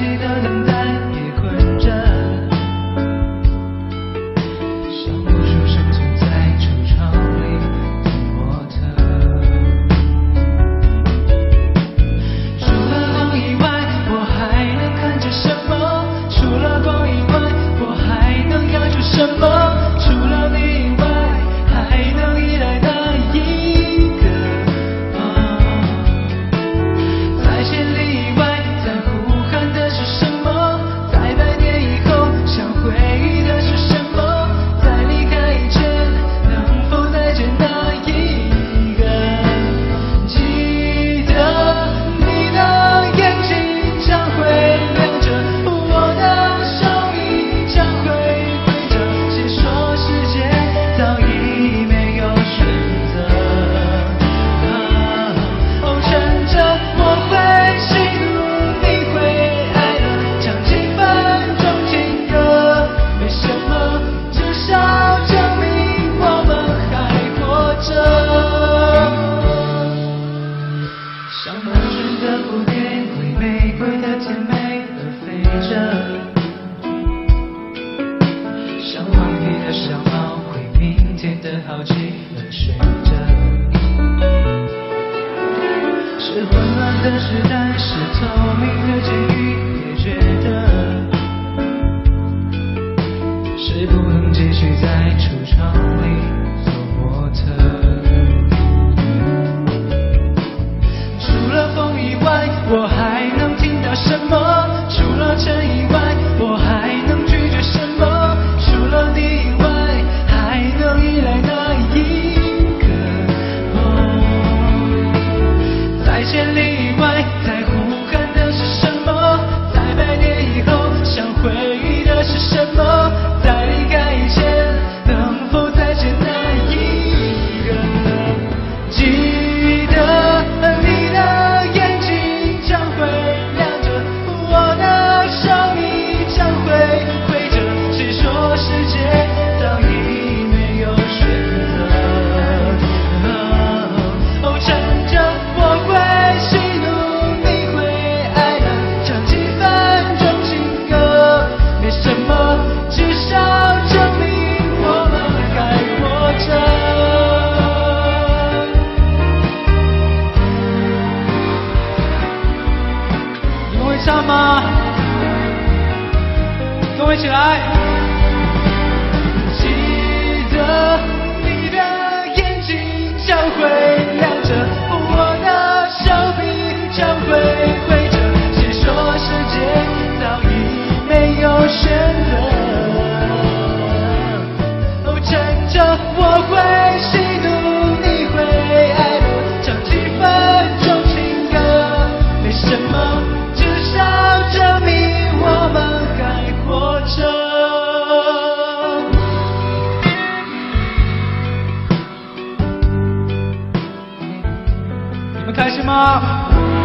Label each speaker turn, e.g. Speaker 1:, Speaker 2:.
Speaker 1: 记得 I try. 啊，跟我一起来。开心吗？